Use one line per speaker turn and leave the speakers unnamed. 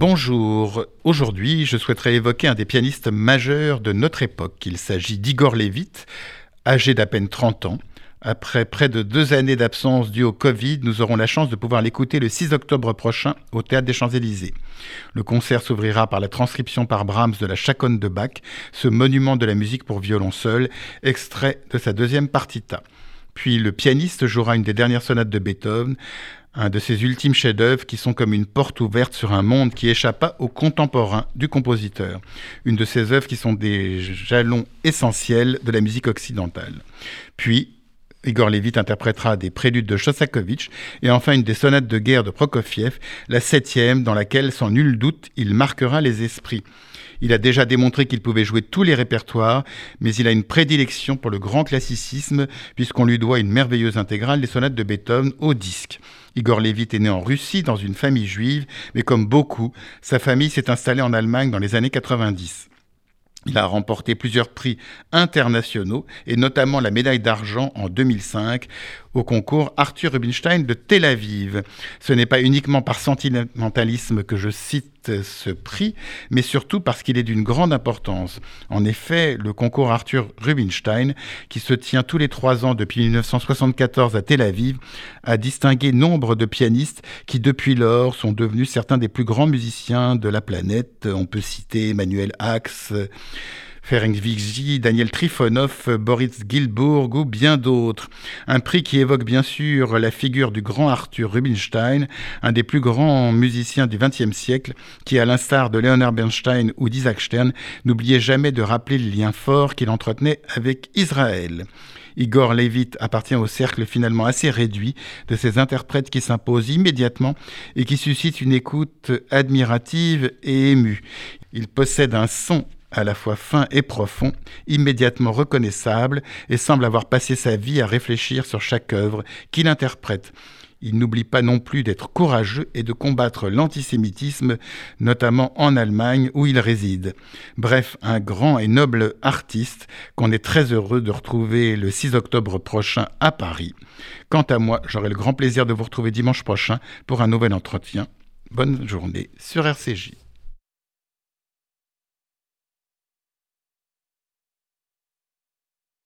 Bonjour, aujourd'hui je souhaiterais évoquer un des pianistes majeurs de notre époque. Il s'agit d'Igor Levit, âgé d'à peine 30 ans. Après près de deux années d'absence due au Covid, nous aurons la chance de pouvoir l'écouter le 6 octobre prochain au Théâtre des Champs-Élysées. Le concert s'ouvrira par la transcription par Brahms de la Chaconne de Bach, ce monument de la musique pour violon seul, extrait de sa deuxième partita. Puis le pianiste jouera une des dernières sonates de Beethoven, un de ses ultimes chefs-d'œuvre qui sont comme une porte ouverte sur un monde qui échappa aux contemporains du compositeur. Une de ses œuvres qui sont des jalons essentiels de la musique occidentale. Puis, Igor Levit interprétera des préludes de Shostakovich et enfin une des sonates de guerre de Prokofiev, la septième, dans laquelle, sans nul doute, il marquera les esprits. Il a déjà démontré qu'il pouvait jouer tous les répertoires, mais il a une prédilection pour le grand classicisme, puisqu'on lui doit une merveilleuse intégrale des sonates de Beethoven au disque. Igor Levit est né en Russie dans une famille juive, mais comme beaucoup, sa famille s'est installée en Allemagne dans les années 90. Il a remporté plusieurs prix internationaux et notamment la médaille d'argent en 2005 au concours Arthur Rubinstein de Tel Aviv. Ce n'est pas uniquement par sentimentalisme que je cite ce prix, mais surtout parce qu'il est d'une grande importance. En effet, le concours Arthur Rubinstein, qui se tient tous les trois ans depuis 1974 à Tel Aviv, a distingué nombre de pianistes qui depuis lors sont devenus certains des plus grands musiciens de la planète. On peut citer Emmanuel Axe, Ferenc Vigy, Daniel Trifonov, Boris Gilbourg ou bien d'autres. Un prix qui évoque bien sûr la figure du grand Arthur Rubinstein, un des plus grands musiciens du XXe siècle, qui, à l'instar de Leonard Bernstein ou d'Isaac Stern, n'oubliait jamais de rappeler le lien fort qu'il entretenait avec Israël. Igor Levit appartient au cercle finalement assez réduit de ces interprètes qui s'imposent immédiatement et qui suscitent une écoute admirative et émue. Il possède un son à la fois fin et profond, immédiatement reconnaissable, et semble avoir passé sa vie à réfléchir sur chaque œuvre qu'il interprète. Il n'oublie pas non plus d'être courageux et de combattre l'antisémitisme, notamment en Allemagne où il réside. Bref, un grand et noble artiste qu'on est très heureux de retrouver le 6 octobre prochain à Paris. Quant à moi, j'aurai le grand plaisir de vous retrouver dimanche prochain pour un nouvel entretien. Bonne journée sur RCJ.